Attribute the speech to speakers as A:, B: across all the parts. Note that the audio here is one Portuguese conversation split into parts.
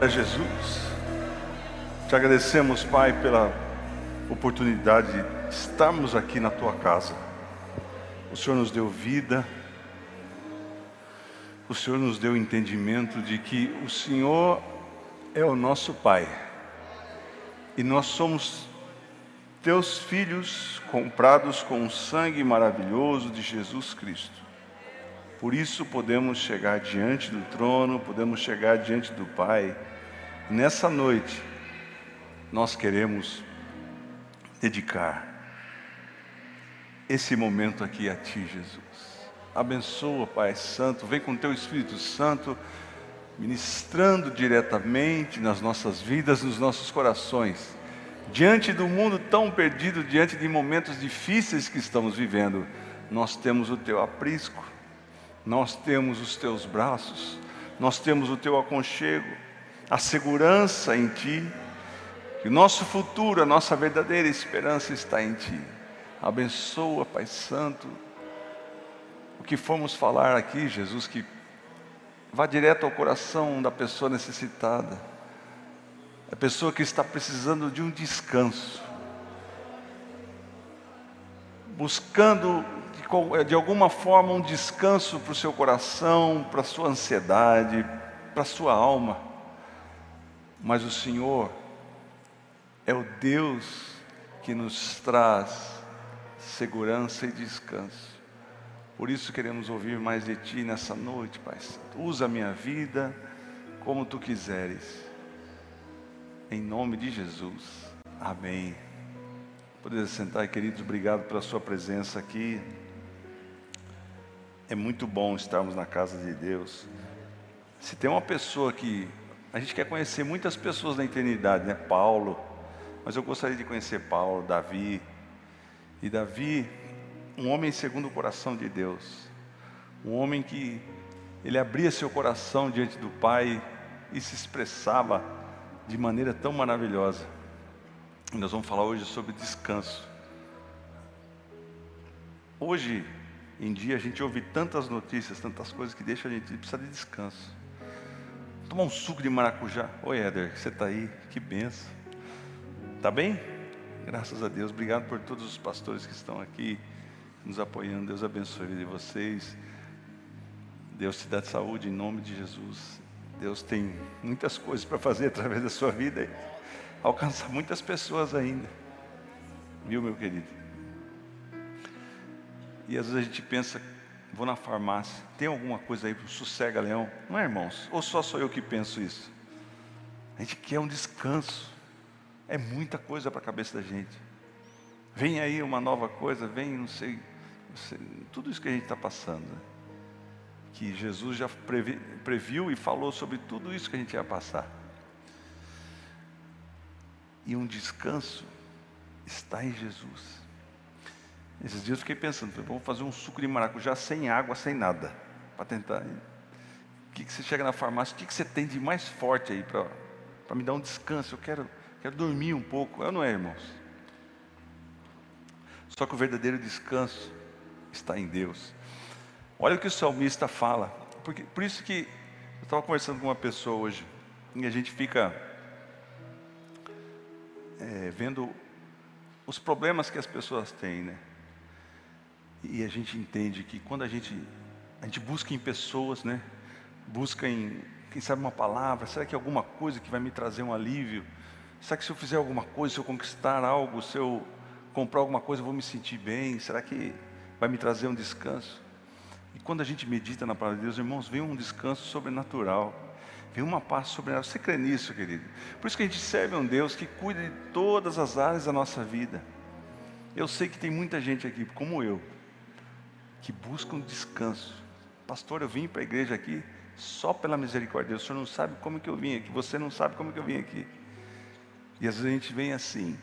A: a Jesus. Te agradecemos, Pai, pela oportunidade de estarmos aqui na tua casa. O Senhor nos deu vida, o Senhor nos deu entendimento de que o Senhor é o nosso Pai e nós somos teus filhos comprados com o sangue maravilhoso de Jesus Cristo. Por isso podemos chegar diante do trono, podemos chegar diante do Pai. Nessa noite, nós queremos dedicar esse momento aqui a Ti, Jesus. Abençoa, Pai Santo, vem com Teu Espírito Santo, ministrando diretamente nas nossas vidas, nos nossos corações. Diante do mundo tão perdido, diante de momentos difíceis que estamos vivendo, nós temos o Teu aprisco nós temos os teus braços, nós temos o teu aconchego, a segurança em ti, que o nosso futuro, a nossa verdadeira esperança está em ti. Abençoa, Pai Santo, o que fomos falar aqui, Jesus, que vá direto ao coração da pessoa necessitada, a pessoa que está precisando de um descanso, buscando de, de alguma forma um descanso para o seu coração, para a sua ansiedade, para a sua alma. Mas o Senhor é o Deus que nos traz segurança e descanso. Por isso queremos ouvir mais de Ti nessa noite, Pai. Usa a minha vida como Tu quiseres. Em nome de Jesus. Amém. Poder sentar, queridos, obrigado pela sua presença aqui. É muito bom estarmos na casa de Deus. Se tem uma pessoa que a gente quer conhecer muitas pessoas na eternidade, né? Paulo, mas eu gostaria de conhecer Paulo, Davi. E Davi, um homem segundo o coração de Deus, um homem que ele abria seu coração diante do Pai e se expressava de maneira tão maravilhosa. Nós vamos falar hoje sobre descanso. Hoje em dia a gente ouve tantas notícias, tantas coisas que deixa a gente precisar de descanso. Tomar um suco de maracujá. Oi, Éder, você está aí? Que benção. Tá bem? Graças a Deus. Obrigado por todos os pastores que estão aqui nos apoiando. Deus abençoe de vocês. Deus te dá saúde em nome de Jesus. Deus tem muitas coisas para fazer através da sua vida alcançar muitas pessoas ainda. Viu, meu querido? E às vezes a gente pensa, vou na farmácia, tem alguma coisa aí para sossega leão? Não é, irmãos? Ou só sou eu que penso isso? A gente quer um descanso. É muita coisa para a cabeça da gente. Vem aí uma nova coisa, vem, não sei, não sei tudo isso que a gente está passando. Né? Que Jesus já previ, previu e falou sobre tudo isso que a gente ia passar. E um descanso está em Jesus. Esses dias eu fiquei pensando, vamos fazer um suco de maracujá sem água, sem nada, para tentar. O que, que você chega na farmácia, o que, que você tem de mais forte aí para me dar um descanso? Eu quero, quero dormir um pouco. Eu não é, irmãos. Só que o verdadeiro descanso está em Deus. Olha o que o salmista fala. Porque, por isso que eu estava conversando com uma pessoa hoje, e a gente fica é, vendo os problemas que as pessoas têm, né? E a gente entende que quando a gente, a gente busca em pessoas, né? Busca em, quem sabe, uma palavra, será que é alguma coisa que vai me trazer um alívio? Será que se eu fizer alguma coisa, se eu conquistar algo, se eu comprar alguma coisa, eu vou me sentir bem? Será que vai me trazer um descanso? E quando a gente medita na palavra de Deus, irmãos, vem um descanso sobrenatural. Vem uma paz sobrenatural. Você crê nisso, querido? Por isso que a gente serve um Deus que cuida de todas as áreas da nossa vida. Eu sei que tem muita gente aqui, como eu, que buscam descanso. Pastor, eu vim para a igreja aqui só pela misericórdia. O senhor não sabe como que eu vim aqui, você não sabe como que eu vim aqui. E às vezes a gente vem assim.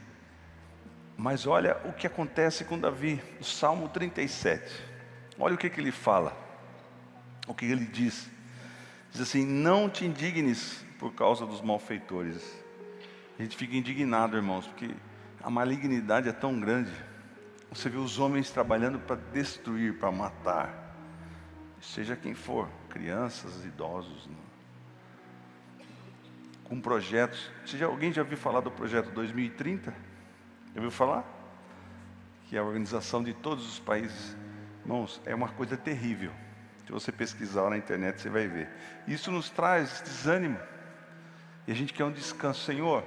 A: Mas olha o que acontece com Davi, no Salmo 37. Olha o que, que ele fala. O que ele diz. Diz assim: Não te indignes por causa dos malfeitores. A gente fica indignado, irmãos, porque a malignidade é tão grande. Você vê os homens trabalhando para destruir, para matar, seja quem for, crianças, idosos, né? com projetos. Você já, alguém já ouviu falar do projeto 2030? Já ouviu falar? Que é a organização de todos os países. Irmãos, é uma coisa terrível. Se você pesquisar na internet, você vai ver. Isso nos traz desânimo. E a gente quer um descanso. Senhor,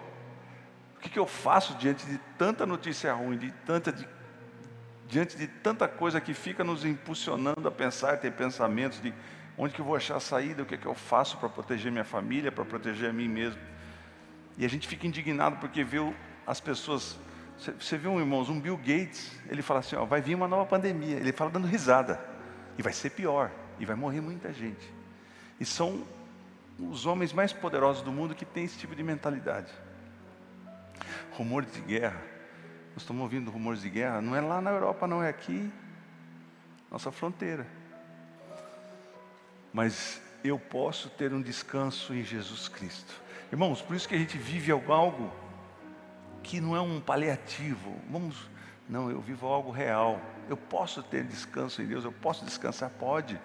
A: o que, que eu faço diante de tanta notícia ruim, de tanta, de, diante de tanta coisa que fica nos impulsionando a pensar, ter pensamentos de onde que eu vou achar a saída, o que, que eu faço para proteger minha família, para proteger a mim mesmo. E a gente fica indignado porque vê as pessoas. Você viu, irmãos, um Bill Gates, ele fala assim: ó, vai vir uma nova pandemia. Ele fala dando risada. E vai ser pior. E vai morrer muita gente. E são os homens mais poderosos do mundo que têm esse tipo de mentalidade. Rumores de guerra. Nós estamos ouvindo rumores de guerra. Não é lá na Europa, não é aqui. Nossa fronteira. Mas eu posso ter um descanso em Jesus Cristo. Irmãos, por isso que a gente vive algo que não é um paliativo. Vamos, não, eu vivo algo real. Eu posso ter descanso em Deus, eu posso descansar, pode.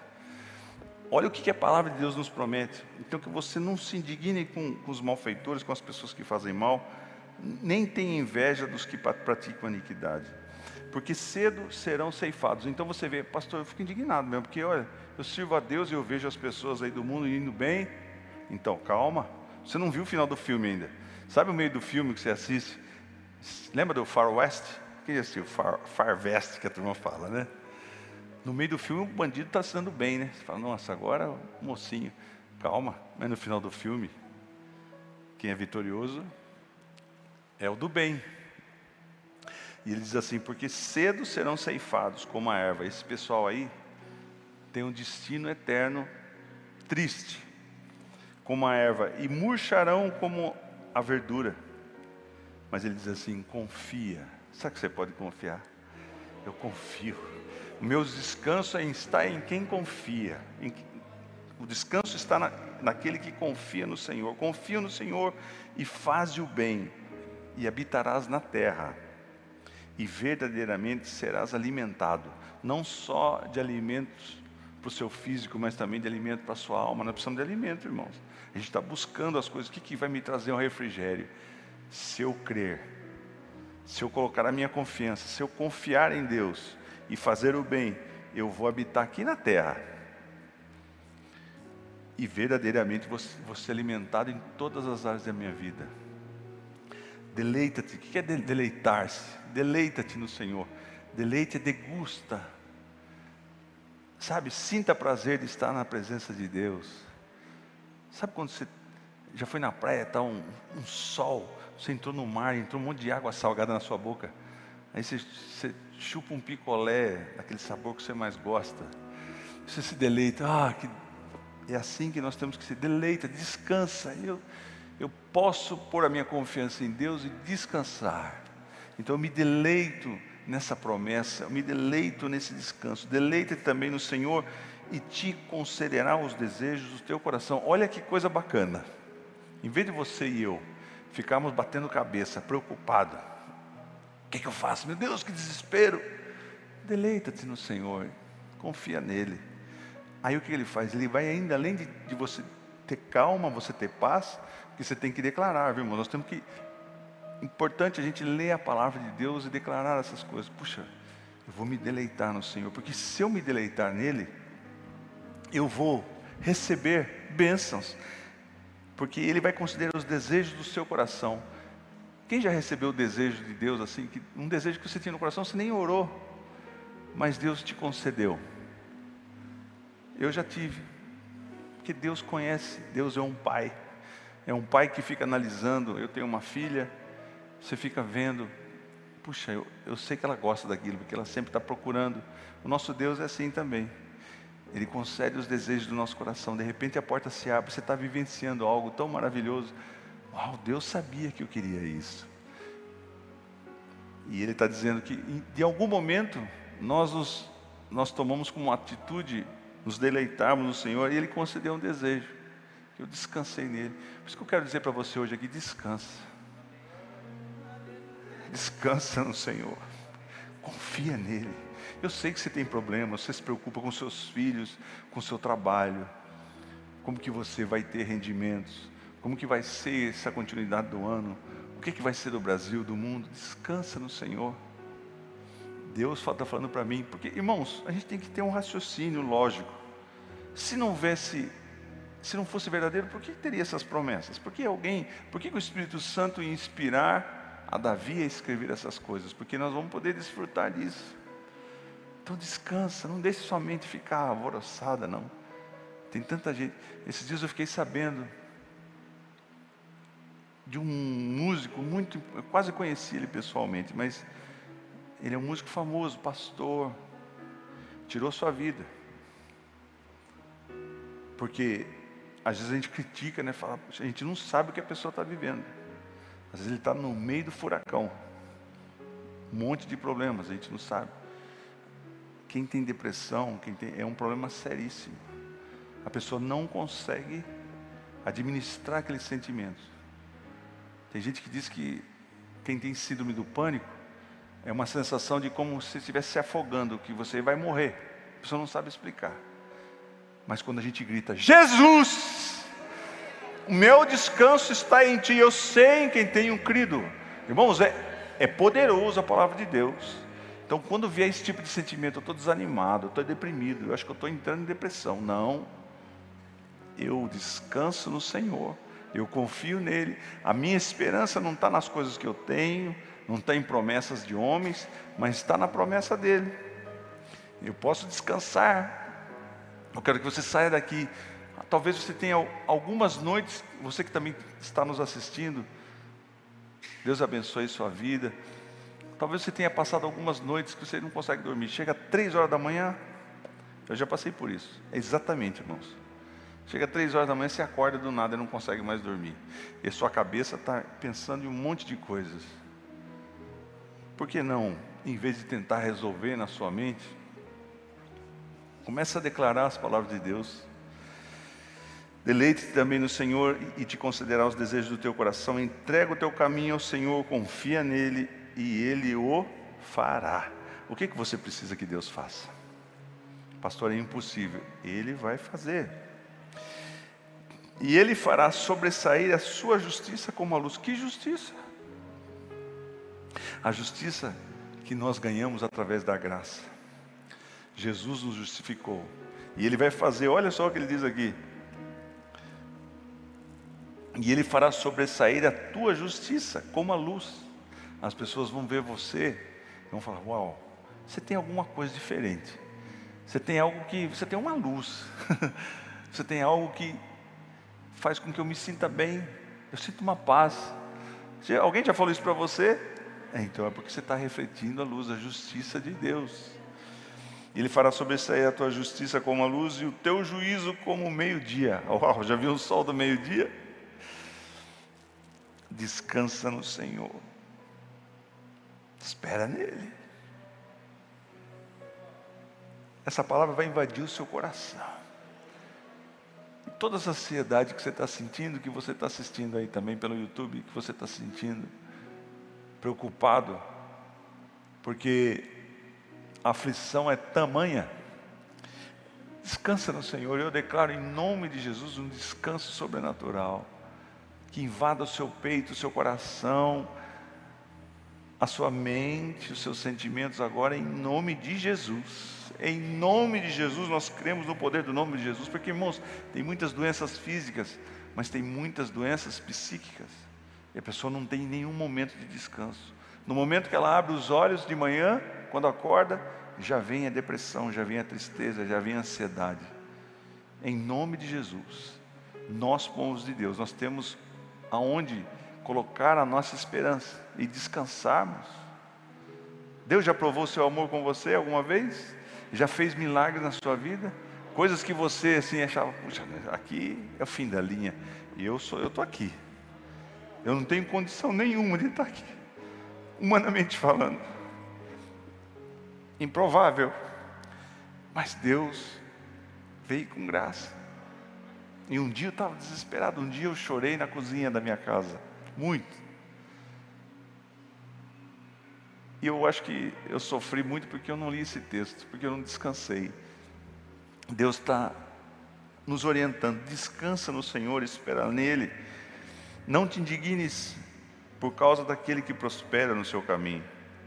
A: Olha o que a palavra de Deus nos promete. Então, que você não se indigne com, com os malfeitores, com as pessoas que fazem mal, nem tenha inveja dos que praticam iniquidade, porque cedo serão ceifados. Então você vê, pastor, eu fico indignado mesmo, porque olha, eu sirvo a Deus e eu vejo as pessoas aí do mundo indo bem. Então, calma, você não viu o final do filme ainda. Sabe o meio do filme que você assiste? Lembra do Far West? Quem assistiu? Far, Far West, que a turma fala, né? No meio do filme, o bandido está se dando bem, né? Você fala, nossa, agora mocinho. Calma, mas no final do filme, quem é vitorioso é o do bem. E ele diz assim: porque cedo serão ceifados como a erva. Esse pessoal aí tem um destino eterno triste, como a erva, e murcharão como a verdura. Mas ele diz assim: confia. Sabe que você pode confiar? Eu confio. O meu descanso está em quem confia. Em, o descanso está na, naquele que confia no Senhor. Confia no Senhor e faz o bem, e habitarás na terra, e verdadeiramente serás alimentado, não só de alimentos para o seu físico, mas também de alimento para a sua alma. Nós precisamos de alimento, irmãos. A gente está buscando as coisas. O que, que vai me trazer um refrigério? Se eu crer, se eu colocar a minha confiança, se eu confiar em Deus, e fazer o bem, eu vou habitar aqui na terra. E verdadeiramente vou ser alimentado em todas as áreas da minha vida. Deleita-te. O que é deleitar-se? Deleita-te no Senhor. Deleite, degusta. Sabe, sinta prazer de estar na presença de Deus. Sabe quando você já foi na praia, está um, um sol, você entrou no mar, entrou um monte de água salgada na sua boca. Aí você, você chupa um picolé, aquele sabor que você mais gosta. Você se deleita, ah, que... é assim que nós temos que se deleita, descansa. Eu, eu posso pôr a minha confiança em Deus e descansar. Então eu me deleito nessa promessa, eu me deleito nesse descanso. Deleita-te também no Senhor e te concederá os desejos do teu coração. Olha que coisa bacana. Em vez de você e eu ficarmos batendo cabeça, preocupado, que, que eu faço? Meu Deus, que desespero. Deleita-te no Senhor, confia nele. Aí o que ele faz? Ele vai ainda além de, de você ter calma, você ter paz, que você tem que declarar, viu, irmão? Nós temos que. Importante a gente ler a palavra de Deus e declarar essas coisas. Puxa, eu vou me deleitar no Senhor, porque se eu me deleitar nele, eu vou receber bênçãos, porque Ele vai considerar os desejos do seu coração. Quem já recebeu o desejo de Deus assim, que, um desejo que você tinha no coração, você nem orou, mas Deus te concedeu? Eu já tive, porque Deus conhece, Deus é um pai, é um pai que fica analisando. Eu tenho uma filha, você fica vendo, puxa, eu, eu sei que ela gosta daquilo, porque ela sempre está procurando. O nosso Deus é assim também. Ele concede os desejos do nosso coração. De repente a porta se abre, você está vivenciando algo tão maravilhoso. Uau, Deus sabia que eu queria isso. E Ele está dizendo que de algum momento nós nos, nós tomamos como atitude nos deleitarmos no Senhor e Ele concedeu um desejo. Eu descansei nele. Por isso que eu quero dizer para você hoje aqui, descansa. Descansa no Senhor. Confia nele. Eu sei que você tem problemas, você se preocupa com seus filhos, com seu trabalho, como que você vai ter rendimentos, Como que vai ser essa continuidade do ano? O que, que vai ser do Brasil, do mundo? Descansa no Senhor. Deus está falando para mim, porque, irmãos, a gente tem que ter um raciocínio lógico. Se não houvesse, se não fosse verdadeiro, por que teria essas promessas? Por que alguém, por que, o Espírito Santo ia inspirar a Davi a escrever essas coisas? Porque nós vamos poder desfrutar disso. Então descansa, não deixe sua mente ficar alvoroçada, não. Tem tanta gente. Esses dias eu fiquei sabendo de um músico muito, eu quase conheci ele pessoalmente, mas ele é um músico famoso, pastor, tirou sua vida. Porque às vezes a gente critica, né? Fala, a gente não sabe o que a pessoa está vivendo. Às vezes ele está no meio do furacão. Um monte de problemas, a gente não sabe. Quem tem depressão, quem tem, é um problema seríssimo. A pessoa não consegue administrar aqueles sentimentos. Tem gente que diz que quem tem síndrome do pânico é uma sensação de como se estivesse se afogando, que você vai morrer. A pessoa não sabe explicar. Mas quando a gente grita, Jesus, o meu descanso está em Ti, eu sei em quem tenho crido. Irmãos, é, é poderoso a palavra de Deus. Então, quando vier esse tipo de sentimento, eu estou desanimado, eu estou deprimido, eu acho que eu estou entrando em depressão. Não. Eu descanso no Senhor, eu confio nele. A minha esperança não está nas coisas que eu tenho, não está em promessas de homens, mas está na promessa dele. Eu posso descansar. Eu quero que você saia daqui. Talvez você tenha algumas noites, você que também está nos assistindo, Deus abençoe sua vida. Talvez você tenha passado algumas noites que você não consegue dormir. Chega três horas da manhã, eu já passei por isso. É exatamente, irmãos. Chega três horas da manhã, você acorda do nada e não consegue mais dormir. E a sua cabeça está pensando em um monte de coisas. Por que não, em vez de tentar resolver na sua mente, começa a declarar as palavras de Deus. Deleite-te também no Senhor e te concederá os desejos do teu coração. Entrega o teu caminho ao Senhor, confia nele e ele o fará. O que, que você precisa que Deus faça? Pastor, é impossível. Ele vai fazer. E ele fará sobressair a sua justiça como a luz. Que justiça? A justiça que nós ganhamos através da graça. Jesus nos justificou. E Ele vai fazer, olha só o que Ele diz aqui. E Ele fará sobressair a tua justiça como a luz. As pessoas vão ver você e vão falar: Uau, você tem alguma coisa diferente. Você tem algo que. Você tem uma luz. você tem algo que faz com que eu me sinta bem. Eu sinto uma paz. Alguém já falou isso para você? É, então é porque você está refletindo a luz, a justiça de Deus. Ele fará sobressair a tua justiça como a luz e o teu juízo como o meio-dia. Uau, já viu o sol do meio-dia? Descansa no Senhor. Espera nele. Essa palavra vai invadir o seu coração. Toda essa ansiedade que você está sentindo, que você está assistindo aí também pelo YouTube, que você está sentindo, preocupado, porque a aflição é tamanha. Descansa no Senhor, eu declaro em nome de Jesus um descanso sobrenatural, que invada o seu peito, o seu coração, a sua mente, os seus sentimentos agora, em nome de Jesus. Em nome de Jesus, nós cremos no poder do nome de Jesus, porque irmãos, tem muitas doenças físicas, mas tem muitas doenças psíquicas. E a pessoa não tem nenhum momento de descanso. No momento que ela abre os olhos de manhã, quando acorda, já vem a depressão, já vem a tristeza, já vem a ansiedade. Em nome de Jesus, nós, povos de Deus, nós temos aonde colocar a nossa esperança e descansarmos. Deus já provou seu amor com você alguma vez? Já fez milagres na sua vida? Coisas que você assim achava, puxa, aqui é o fim da linha. E eu sou, eu estou aqui. Eu não tenho condição nenhuma de estar aqui, humanamente falando. Improvável. Mas Deus veio com graça. E um dia eu estava desesperado, um dia eu chorei na cozinha da minha casa, muito. E eu acho que eu sofri muito porque eu não li esse texto, porque eu não descansei. Deus está nos orientando, descansa no Senhor, espera nele. Não te indignes por causa daquele que prospera no seu caminho,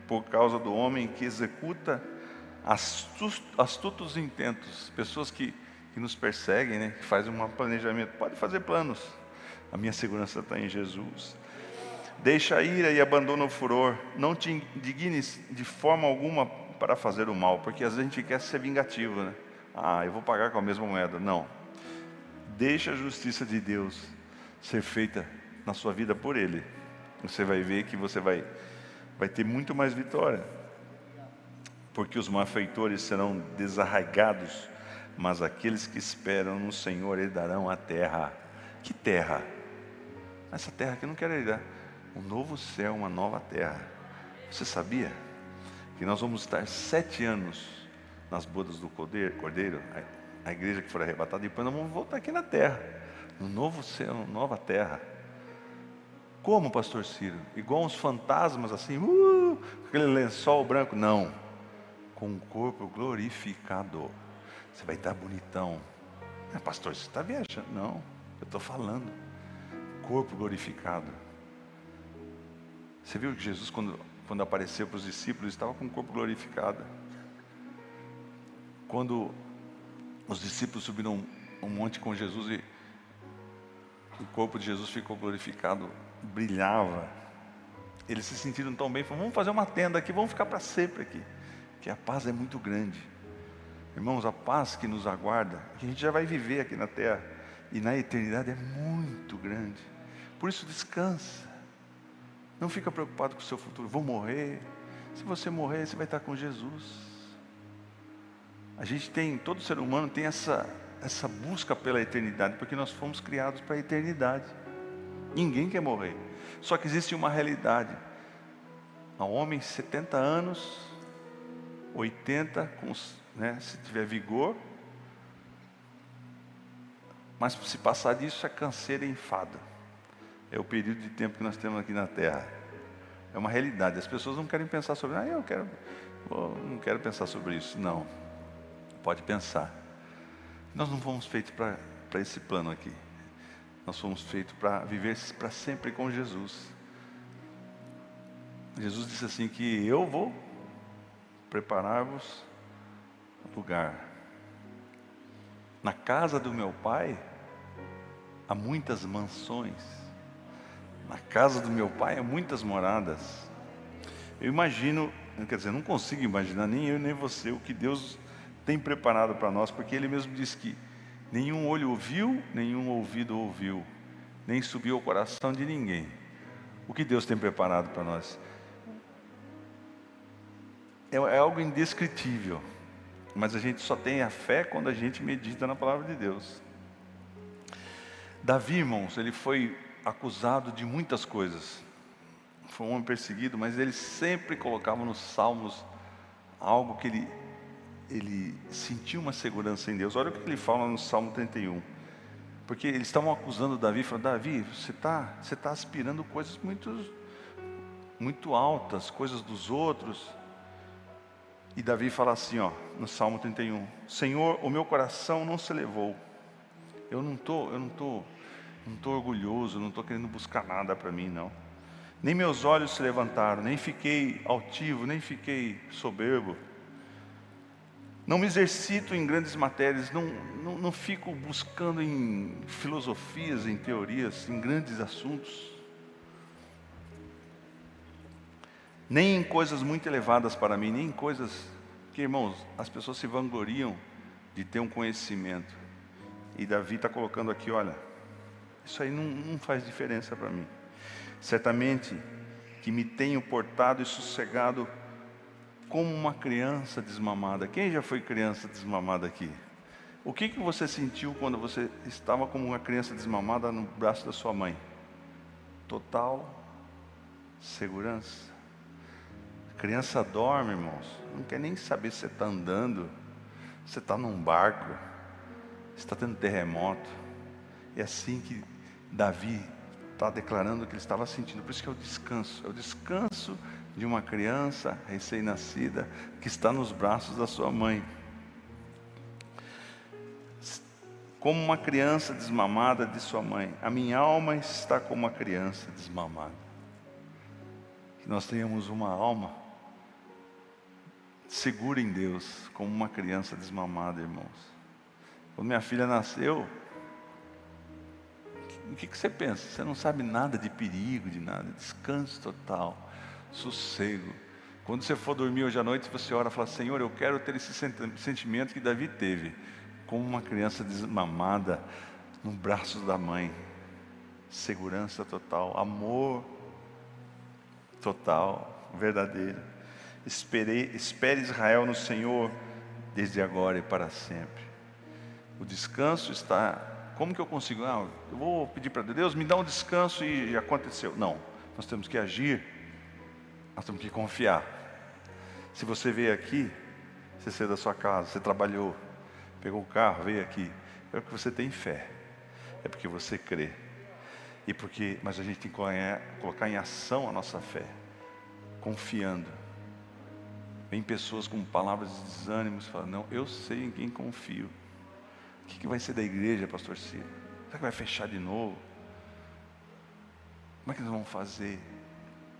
A: por causa do homem que executa astutos intentos, pessoas que, que nos perseguem, né, que fazem um planejamento. Pode fazer planos. A minha segurança está em Jesus. Deixa a ira e abandona o furor. Não te indignes de forma alguma para fazer o mal, porque às vezes a gente quer ser vingativo, né? Ah, eu vou pagar com a mesma moeda. Não. Deixa a justiça de Deus ser feita na sua vida por Ele. Você vai ver que você vai, vai ter muito mais vitória. Porque os malfeitores serão desarraigados, mas aqueles que esperam no Senhor herdarão a terra. Que terra? Essa terra que eu não quero herdar. Um novo céu, uma nova terra. Você sabia que nós vamos estar sete anos nas bodas do Cordeiro, a igreja que for arrebatada, depois nós vamos voltar aqui na terra, no novo céu, nova terra. Como, pastor Ciro? Igual uns fantasmas assim, uh, aquele lençol branco? Não. Com um corpo glorificado. Você vai estar bonitão. É, pastor, você está viajando? Não, eu estou falando. Corpo glorificado. Você viu que Jesus, quando, quando apareceu para os discípulos, estava com o corpo glorificado. Quando os discípulos subiram um, monte com Jesus e o corpo de Jesus ficou glorificado, brilhava. Eles se sentiram tão bem, falaram, vamos fazer uma tenda aqui, vamos ficar para sempre aqui. Que a paz é muito grande. Irmãos, a paz que nos aguarda, que a gente já vai viver aqui na terra e na eternidade é muito grande. Por isso descansa. Não fica preocupado com o seu futuro. Vou morrer. Se você morrer, você vai estar com Jesus. A gente tem, todo ser humano tem essa, essa busca pela eternidade, porque nós fomos criados para a eternidade. Ninguém quer morrer. Só que existe uma realidade. Há homem 70 anos, 80, com, né, se tiver vigor, mas se passar disso é canseira e enfada. É o período de tempo que nós temos aqui na Terra. É uma realidade. As pessoas não querem pensar sobre, ah, eu quero, não quero pensar sobre isso. Não. Pode pensar. Nós não fomos feitos para esse plano aqui. Nós fomos feitos para viver para sempre com Jesus. Jesus disse assim que eu vou preparar-vos lugar. Na casa do meu pai há muitas mansões. Na casa do meu pai há muitas moradas. Eu imagino, quer dizer, não consigo imaginar nem eu nem você o que Deus tem preparado para nós, porque Ele mesmo diz que nenhum olho ouviu, nenhum ouvido ouviu, nem subiu ao coração de ninguém. O que Deus tem preparado para nós? É, é algo indescritível, mas a gente só tem a fé quando a gente medita na palavra de Deus. Davi, irmãos, ele foi acusado de muitas coisas. Foi um homem perseguido, mas ele sempre colocava nos salmos algo que ele ele sentiu uma segurança em Deus. Olha o que ele fala no Salmo 31. Porque eles estavam acusando Davi, falando, Davi, você está você tá aspirando coisas muito, muito altas, coisas dos outros. E Davi fala assim, ó, no Salmo 31, Senhor, o meu coração não se elevou. Eu não tô, eu não tô, não tô orgulhoso, não estou querendo buscar nada para mim, não. Nem meus olhos se levantaram, nem fiquei altivo, nem fiquei soberbo. Não me exercito em grandes matérias, não, não, não fico buscando em filosofias, em teorias, em grandes assuntos. Nem em coisas muito elevadas para mim, nem em coisas que, irmãos, as pessoas se vangloriam de ter um conhecimento. E Davi está colocando aqui: olha, isso aí não, não faz diferença para mim. Certamente que me tenho portado e sossegado como uma criança desmamada. Quem já foi criança desmamada aqui? O que, que você sentiu quando você estava como uma criança desmamada no braço da sua mãe? Total segurança. A criança dorme, irmãos. Não quer nem saber se você está andando, você está num barco, está tendo terremoto. É assim que Davi está declarando que ele estava sentindo. Por isso que é o descanso. É o descanso de uma criança recém-nascida que está nos braços da sua mãe. como uma criança desmamada de sua mãe. A minha alma está como uma criança desmamada. Que nós tenhamos uma alma segura em Deus, como uma criança desmamada, irmãos. Quando minha filha nasceu, o que, que você pensa? Você não sabe nada de perigo, de nada, descanso total, sossego. Quando você for dormir hoje à noite, você ora e fala: Senhor, eu quero ter esse sentimento que Davi teve como uma criança desmamada no braço da mãe. Segurança total, amor total, verdadeiro. Espere, espere Israel no Senhor desde agora e para sempre. O descanso está. Como que eu consigo? Ah, eu vou pedir para Deus, me dá um descanso e aconteceu. Não, nós temos que agir, nós temos que confiar. Se você veio aqui, você saiu da sua casa, você trabalhou, pegou o carro, veio aqui, é porque você tem fé, é porque você crê. E porque, mas a gente tem que colocar em ação a nossa fé, confiando. Vem pessoas com palavras de desânimo falam, não, eu sei em quem confio. O que, que vai ser da igreja, pastor Ciro? Será que vai fechar de novo? Como é que eles vão fazer?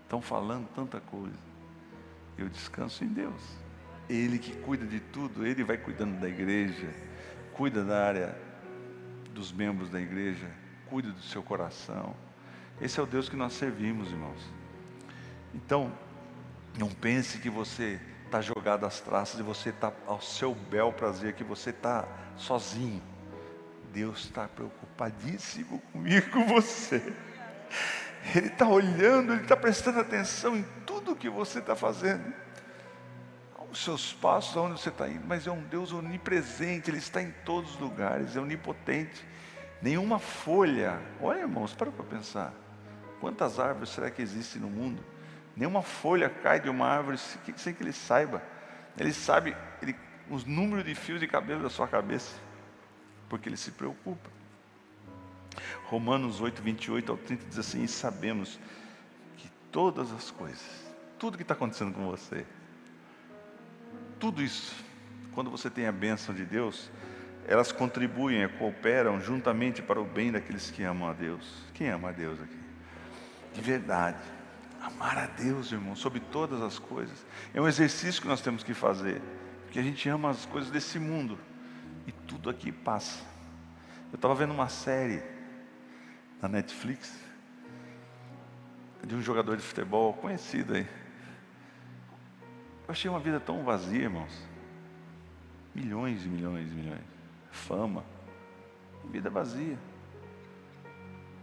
A: Estão falando tanta coisa. Eu descanso em Deus. Ele que cuida de tudo, Ele vai cuidando da igreja, cuida da área dos membros da igreja, cuida do seu coração. Esse é o Deus que nós servimos, irmãos. Então, não pense que você está jogado às traças e você está ao seu bel prazer, que você está sozinho. Deus está preocupadíssimo comigo, com você. Ele está olhando, Ele está prestando atenção em tudo que você está fazendo os seus passos, aonde você está indo, mas é um Deus onipresente, Ele está em todos os lugares, é onipotente. Nenhuma folha, olha irmãos, para para pensar, quantas árvores será que existem no mundo? Nenhuma folha cai de uma árvore sem que Ele saiba. Ele sabe ele, os números de fios de cabelo da sua cabeça, porque Ele se preocupa. Romanos 8, 28 ao 30 diz assim: E sabemos que todas as coisas, tudo que está acontecendo com você, tudo isso, quando você tem a bênção de Deus, elas contribuem cooperam juntamente para o bem daqueles que amam a Deus. Quem ama a Deus aqui? De verdade. Amar a Deus, irmão, sobre todas as coisas. É um exercício que nós temos que fazer. Porque a gente ama as coisas desse mundo. E tudo aqui passa. Eu estava vendo uma série na Netflix de um jogador de futebol conhecido aí. Eu achei uma vida tão vazia, irmãos. Milhões e milhões e milhões. Fama. Vida vazia.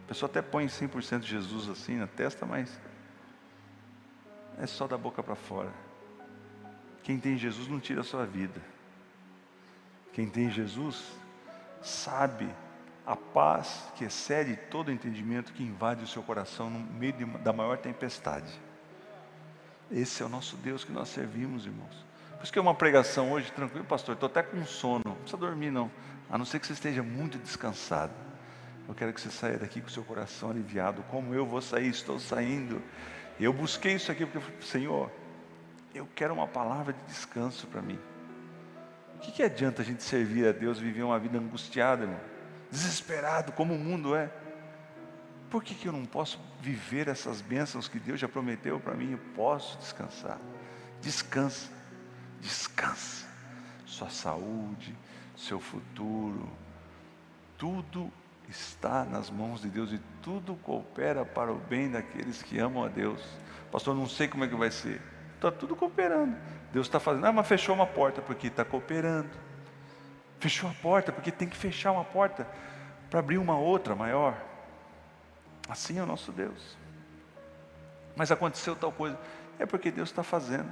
A: A pessoa até põe 100% de Jesus assim na testa, mas é só da boca para fora. Quem tem Jesus não tira a sua vida. Quem tem Jesus sabe a paz que excede todo entendimento que invade o seu coração no meio de, da maior tempestade. Esse é o nosso Deus que nós servimos, irmãos. Por isso que é uma pregação hoje, tranquilo, pastor, estou até com sono, não precisa dormir não, a não ser que você esteja muito descansado. Eu quero que você saia daqui com o seu coração aliviado, como eu vou sair, estou saindo. Eu busquei isso aqui porque eu falei, Senhor, eu quero uma palavra de descanso para mim. O que, que adianta a gente servir a Deus viver uma vida angustiada, irmão? Desesperado, como o mundo é. Por que, que eu não posso viver essas bênçãos que Deus já prometeu para mim? Eu posso descansar. Descansa, descansa. Sua saúde, seu futuro, tudo está nas mãos de Deus e tudo coopera para o bem daqueles que amam a Deus. Pastor, não sei como é que vai ser. Está tudo cooperando. Deus está fazendo. Ah, mas fechou uma porta porque está cooperando. Fechou a porta porque tem que fechar uma porta para abrir uma outra maior. Assim é o nosso Deus. Mas aconteceu tal coisa. É porque Deus está fazendo.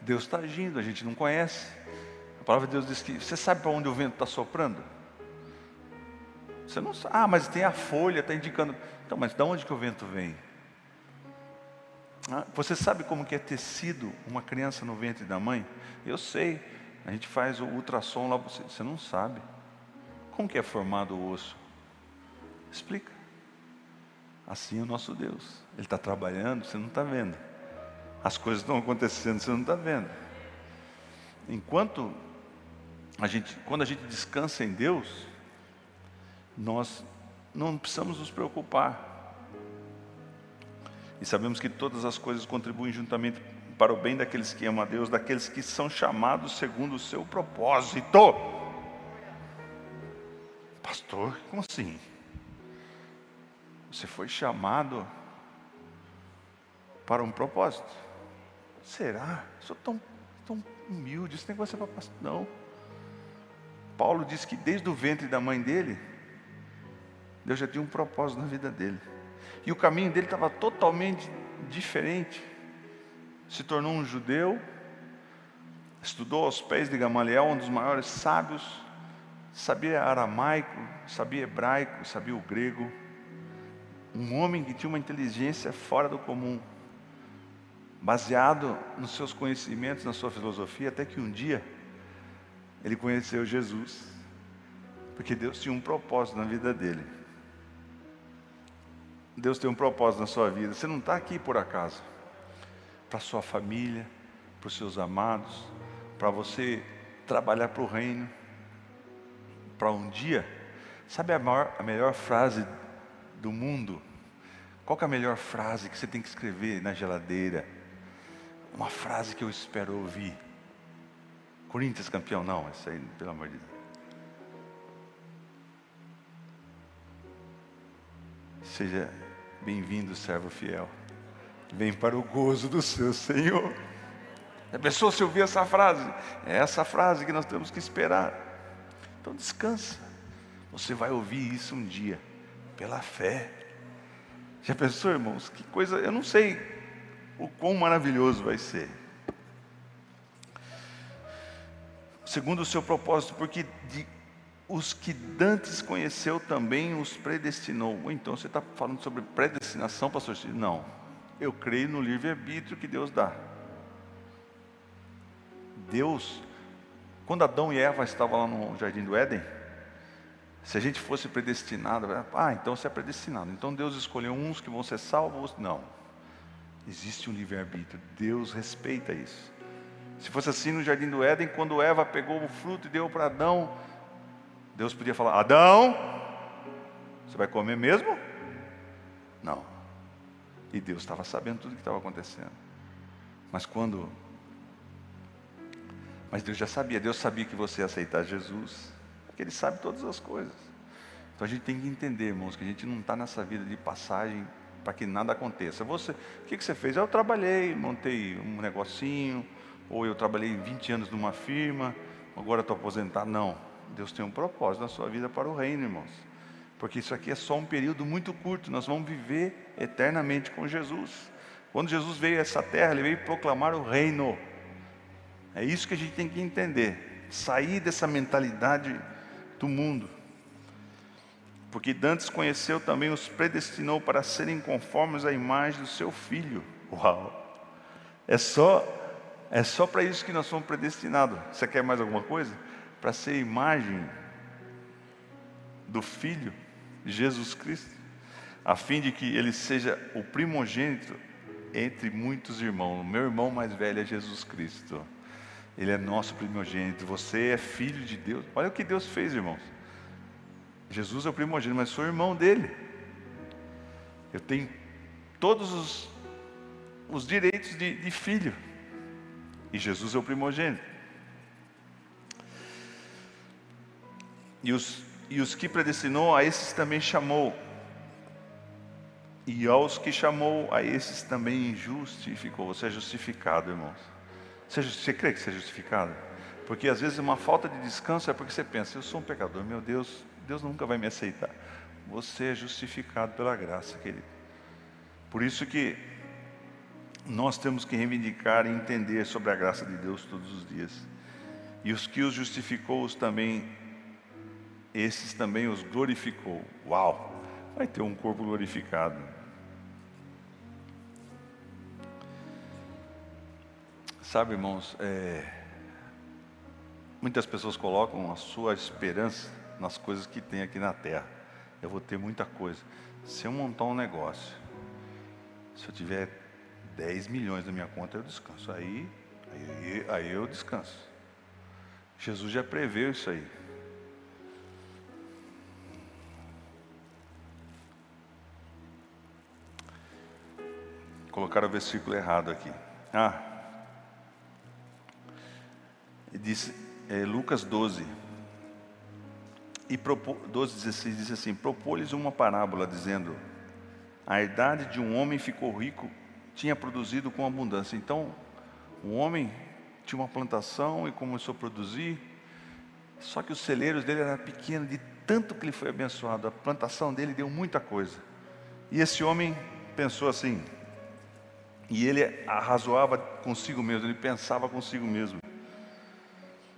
A: Deus está agindo, a gente não conhece. A palavra de Deus diz que você sabe para onde o vento está soprando? Você não sabe. Ah, mas tem a folha, está indicando. Então, mas de onde que o vento vem? Ah, você sabe como que é tecido uma criança no ventre da mãe? Eu sei. A gente faz o ultrassom lá, você, você não sabe. Como que é formado o osso? Explica. Assim é o nosso Deus. Ele está trabalhando, você não está vendo. As coisas estão acontecendo, você não está vendo. Enquanto a gente, quando a gente descansa em Deus, nós não precisamos nos preocupar. E sabemos que todas as coisas contribuem juntamente para o bem daqueles que amam a Deus, daqueles que são chamados segundo o seu propósito. Pastor, como assim? Você foi chamado para um propósito. Será? Sou tão, tão humilde, esse negócio é para pastor. Não. Paulo diz que desde o ventre da mãe dele, Deus já tinha um propósito na vida dele. E o caminho dele estava totalmente diferente. Se tornou um judeu, estudou aos pés de Gamaliel, um dos maiores sábios, sabia aramaico, sabia hebraico, sabia o grego. Um homem que tinha uma inteligência fora do comum, baseado nos seus conhecimentos, na sua filosofia, até que um dia ele conheceu Jesus, porque Deus tinha um propósito na vida dele. Deus tem um propósito na sua vida. Você não está aqui por acaso. Para sua família, para os seus amados, para você trabalhar para o reino, para um dia. Sabe a, maior, a melhor frase do mundo? Qual é a melhor frase que você tem que escrever na geladeira? Uma frase que eu espero ouvir. Corinthians campeão, não, isso aí, pelo amor de Deus. Seja Bem-vindo, servo fiel. Vem para o gozo do seu Senhor. A pessoa se ouvir essa frase, é essa frase que nós temos que esperar. Então descansa. Você vai ouvir isso um dia, pela fé. Já pensou, irmãos? Que coisa, eu não sei o quão maravilhoso vai ser. Segundo o seu propósito, porque de os que dantes conheceu também os predestinou. Então você está falando sobre predestinação, pastor? Não. Eu creio no livre-arbítrio que Deus dá. Deus, quando Adão e Eva estavam lá no jardim do Éden, se a gente fosse predestinado, ah, então você é predestinado. Então Deus escolheu uns que vão ser salvos. Não. Existe um livre-arbítrio. Deus respeita isso. Se fosse assim no jardim do Éden, quando Eva pegou o fruto e deu para Adão, Deus podia falar: Adão, você vai comer mesmo? Não. E Deus estava sabendo tudo o que estava acontecendo. Mas quando. Mas Deus já sabia, Deus sabia que você ia aceitar Jesus, porque Ele sabe todas as coisas. Então a gente tem que entender, irmãos, que a gente não está nessa vida de passagem para que nada aconteça. Você, o que, que você fez? Eu trabalhei, montei um negocinho, ou eu trabalhei 20 anos numa firma, agora estou aposentado. Não. Deus tem um propósito na sua vida para o reino, irmãos. Porque isso aqui é só um período muito curto, nós vamos viver eternamente com Jesus. Quando Jesus veio a essa terra, ele veio proclamar o reino. É isso que a gente tem que entender. Sair dessa mentalidade do mundo. Porque Dantes conheceu também, os predestinou para serem conformes à imagem do seu filho. Uau! É só, é só para isso que nós somos predestinados. Você quer mais alguma coisa? Para ser imagem do Filho, Jesus Cristo, a fim de que ele seja o primogênito entre muitos irmãos. Meu irmão mais velho é Jesus Cristo. Ele é nosso primogênito. Você é filho de Deus. Olha o que Deus fez, irmãos. Jesus é o primogênito, mas sou irmão dele. Eu tenho todos os, os direitos de, de filho. E Jesus é o primogênito. E os, e os que predestinou, a esses também chamou. E aos que chamou, a esses também justificou. Você é justificado, irmãos. Você, você crê que você é justificado? Porque às vezes uma falta de descanso é porque você pensa, eu sou um pecador, meu Deus, Deus nunca vai me aceitar. Você é justificado pela graça, querido. Por isso que nós temos que reivindicar e entender sobre a graça de Deus todos os dias. E os que os justificou, os também esses também os glorificou. Uau! Vai ter um corpo glorificado. Sabe, irmãos, é... muitas pessoas colocam a sua esperança nas coisas que tem aqui na terra. Eu vou ter muita coisa. Se eu montar um negócio, se eu tiver 10 milhões na minha conta, eu descanso. Aí, aí, aí eu descanso. Jesus já preveu isso aí. Colocaram o versículo errado aqui. Ah, diz, é, Lucas 12, e 12, 16 diz assim: propôs-lhes uma parábola, dizendo: A herdade de um homem ficou rico, tinha produzido com abundância. Então, o homem tinha uma plantação e começou a produzir, só que os celeiros dele eram pequenos, de tanto que ele foi abençoado, a plantação dele deu muita coisa. E esse homem pensou assim, e ele arrazoava consigo mesmo, ele pensava consigo mesmo,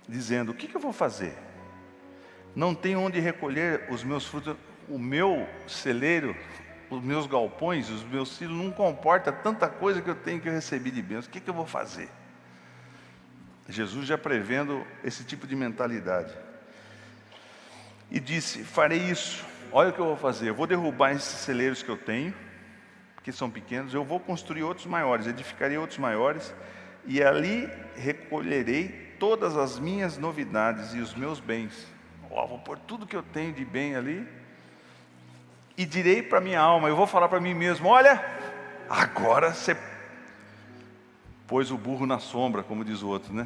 A: dizendo: O que, que eu vou fazer? Não tenho onde recolher os meus frutos, o meu celeiro, os meus galpões, os meus filhos não comporta tanta coisa que eu tenho que receber de bênçãos. O que, que eu vou fazer? Jesus já prevendo esse tipo de mentalidade. E disse: Farei isso. Olha o que eu vou fazer. Eu vou derrubar esses celeiros que eu tenho, que são pequenos. Eu vou construir outros maiores, edificarei outros maiores, e ali recolherei todas as minhas novidades e os meus bens. Oh, vou pôr tudo que eu tenho de bem ali. E direi para minha alma, eu vou falar para mim mesmo: olha, agora você pôs o burro na sombra, como diz o outro, né?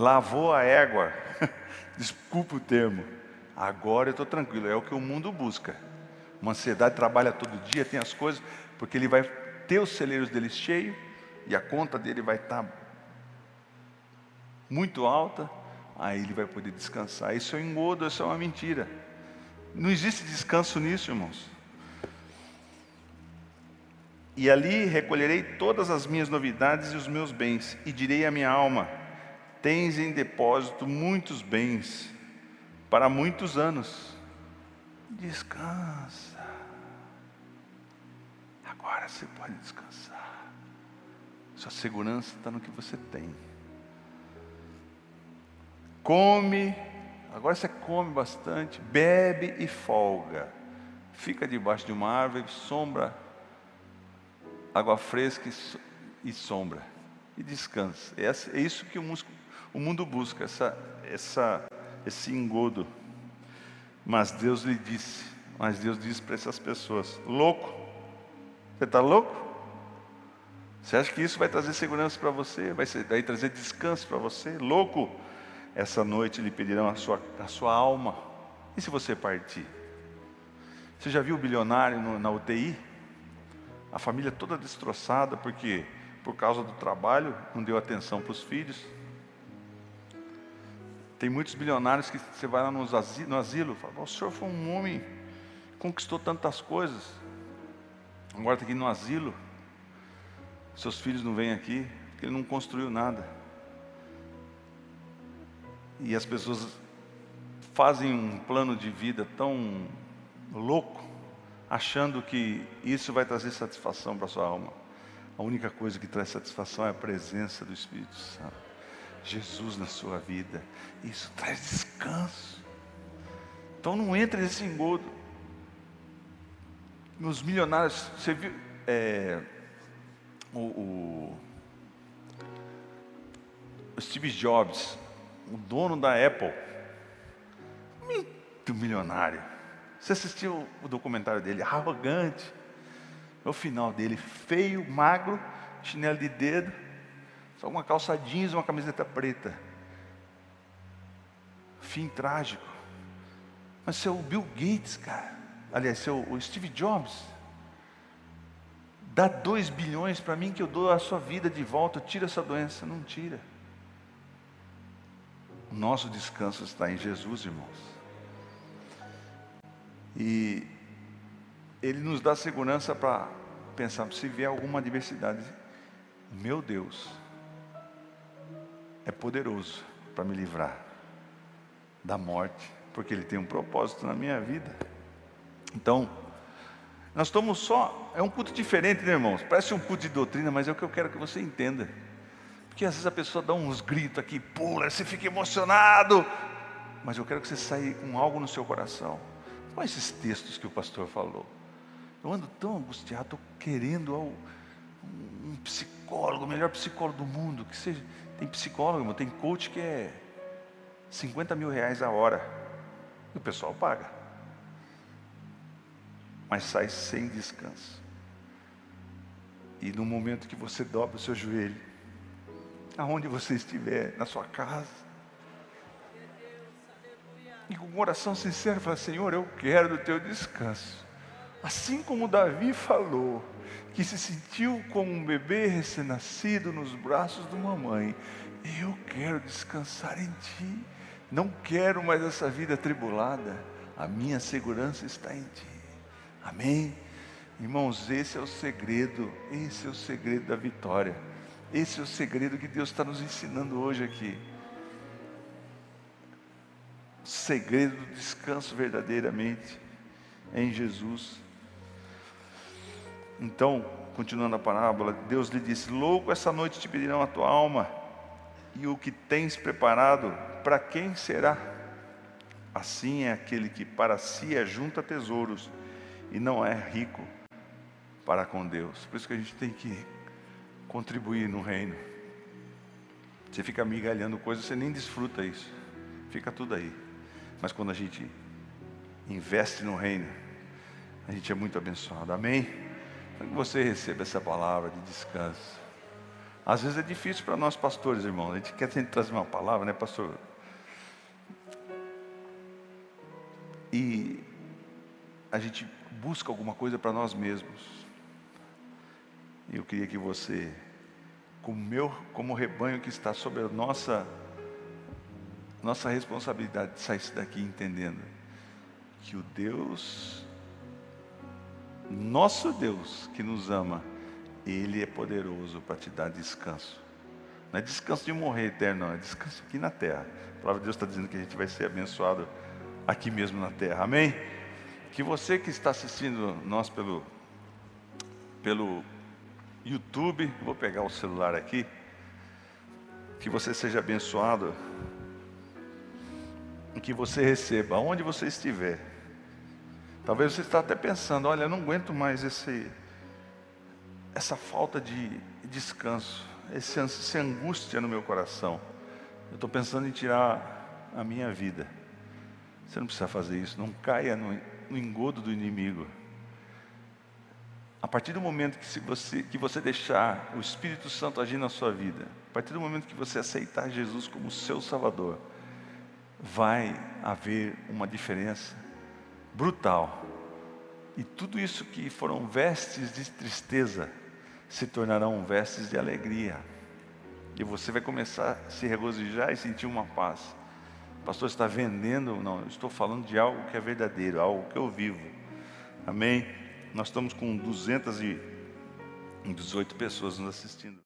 A: Lavou a égua, desculpa o termo. Agora eu estou tranquilo, é o que o mundo busca. Uma ansiedade trabalha todo dia, tem as coisas, porque ele vai ter os celeiros dele cheios e a conta dele vai estar tá muito alta, aí ele vai poder descansar. Isso é um engodo, isso é uma mentira. Não existe descanso nisso, irmãos. E ali recolherei todas as minhas novidades e os meus bens, e direi à minha alma: Tens em depósito muitos bens para muitos anos. Descansa. Agora você pode descansar. Sua segurança está no que você tem. Come, agora você come bastante, bebe e folga. Fica debaixo de uma árvore, sombra água fresca e sombra, e descansa. É isso que o mundo busca, essa, essa, esse engodo. Mas Deus lhe disse, mas Deus disse para essas pessoas: louco, você está louco? Você acha que isso vai trazer segurança para você? Vai, trazer descanso para você? Louco, essa noite lhe pedirão a sua, a sua alma. E se você partir? Você já viu o bilionário no, na UTI? a família toda destroçada, porque por causa do trabalho não deu atenção para os filhos. Tem muitos bilionários que você vai lá no asilo, no asilo fala, o senhor foi um homem conquistou tantas coisas, agora está aqui no asilo, seus filhos não vêm aqui, porque ele não construiu nada. E as pessoas fazem um plano de vida tão louco, achando que isso vai trazer satisfação para sua alma. A única coisa que traz satisfação é a presença do Espírito Santo. Jesus na sua vida. Isso traz descanso. Então não entre nesse engodo. Nos milionários, você viu é, o, o, o Steve Jobs, o dono da Apple, muito milionário. Você assistiu o documentário dele, arrogante. O final dele, feio, magro, chinelo de dedo, só uma calça jeans e uma camiseta preta. Fim trágico. Mas seu Bill Gates, cara, aliás, o Steve Jobs, dá dois bilhões para mim que eu dou a sua vida de volta, tira essa doença. Não tira. O nosso descanso está em Jesus, irmãos. E Ele nos dá segurança para pensar, se vier alguma adversidade, meu Deus é poderoso para me livrar da morte, porque Ele tem um propósito na minha vida. Então, nós estamos só, é um culto diferente, né, irmãos? Parece um culto de doutrina, mas é o que eu quero que você entenda. Porque às vezes a pessoa dá uns gritos aqui, pula, você fica emocionado. Mas eu quero que você saia com algo no seu coração. Olha esses textos que o pastor falou. Eu ando tão angustiado, estou querendo um psicólogo, o melhor psicólogo do mundo. Que seja. Tem psicólogo, tem coach que é 50 mil reais a hora. E o pessoal paga. Mas sai sem descanso. E no momento que você dobra o seu joelho, aonde você estiver, na sua casa, e com o coração sincero, fala: Senhor, eu quero do teu descanso. Assim como Davi falou, que se sentiu como um bebê recém-nascido nos braços de uma mãe, eu quero descansar em ti. Não quero mais essa vida tribulada. A minha segurança está em ti. Amém? Irmãos, esse é o segredo, esse é o segredo da vitória. Esse é o segredo que Deus está nos ensinando hoje aqui. O segredo do descanso verdadeiramente é em Jesus. Então, continuando a parábola, Deus lhe disse: Louco, essa noite te pedirão a tua alma, e o que tens preparado, para quem será? Assim é aquele que para si ajunta tesouros e não é rico para com Deus. Por isso que a gente tem que contribuir no reino. Você fica migalhando coisas, você nem desfruta isso. Fica tudo aí. Mas quando a gente investe no reino, a gente é muito abençoado. Amém? Então que você receba essa palavra de descanso. Às vezes é difícil para nós pastores, irmãos. A gente quer sempre trazer uma palavra, né, pastor? E a gente busca alguma coisa para nós mesmos. E eu queria que você, como meu, como rebanho que está sobre a nossa nossa responsabilidade, saísse daqui entendendo que o Deus nosso Deus que nos ama, ele é poderoso para te dar descanso. Não é descanso de morrer eterno, não, é descanso aqui na terra. A palavra de Deus está dizendo que a gente vai ser abençoado aqui mesmo na terra. Amém? Que você que está assistindo nós pelo, pelo YouTube, vou pegar o celular aqui, que você seja abençoado, e que você receba, onde você estiver. Talvez você está até pensando, olha, eu não aguento mais esse, essa falta de descanso, esse, essa angústia no meu coração. Eu estou pensando em tirar a minha vida. Você não precisa fazer isso, não caia no, no engodo do inimigo. A partir do momento que, você, que você deixar o Espírito Santo agir na sua vida, a partir do momento que você aceitar Jesus como seu Salvador, vai haver uma diferença brutal. E tudo isso que foram vestes de tristeza se tornarão vestes de alegria. E você vai começar a se regozijar e sentir uma paz. Pastor está vendendo? Não, estou falando de algo que é verdadeiro, algo que eu vivo. Amém? Nós estamos com 218 pessoas nos assistindo.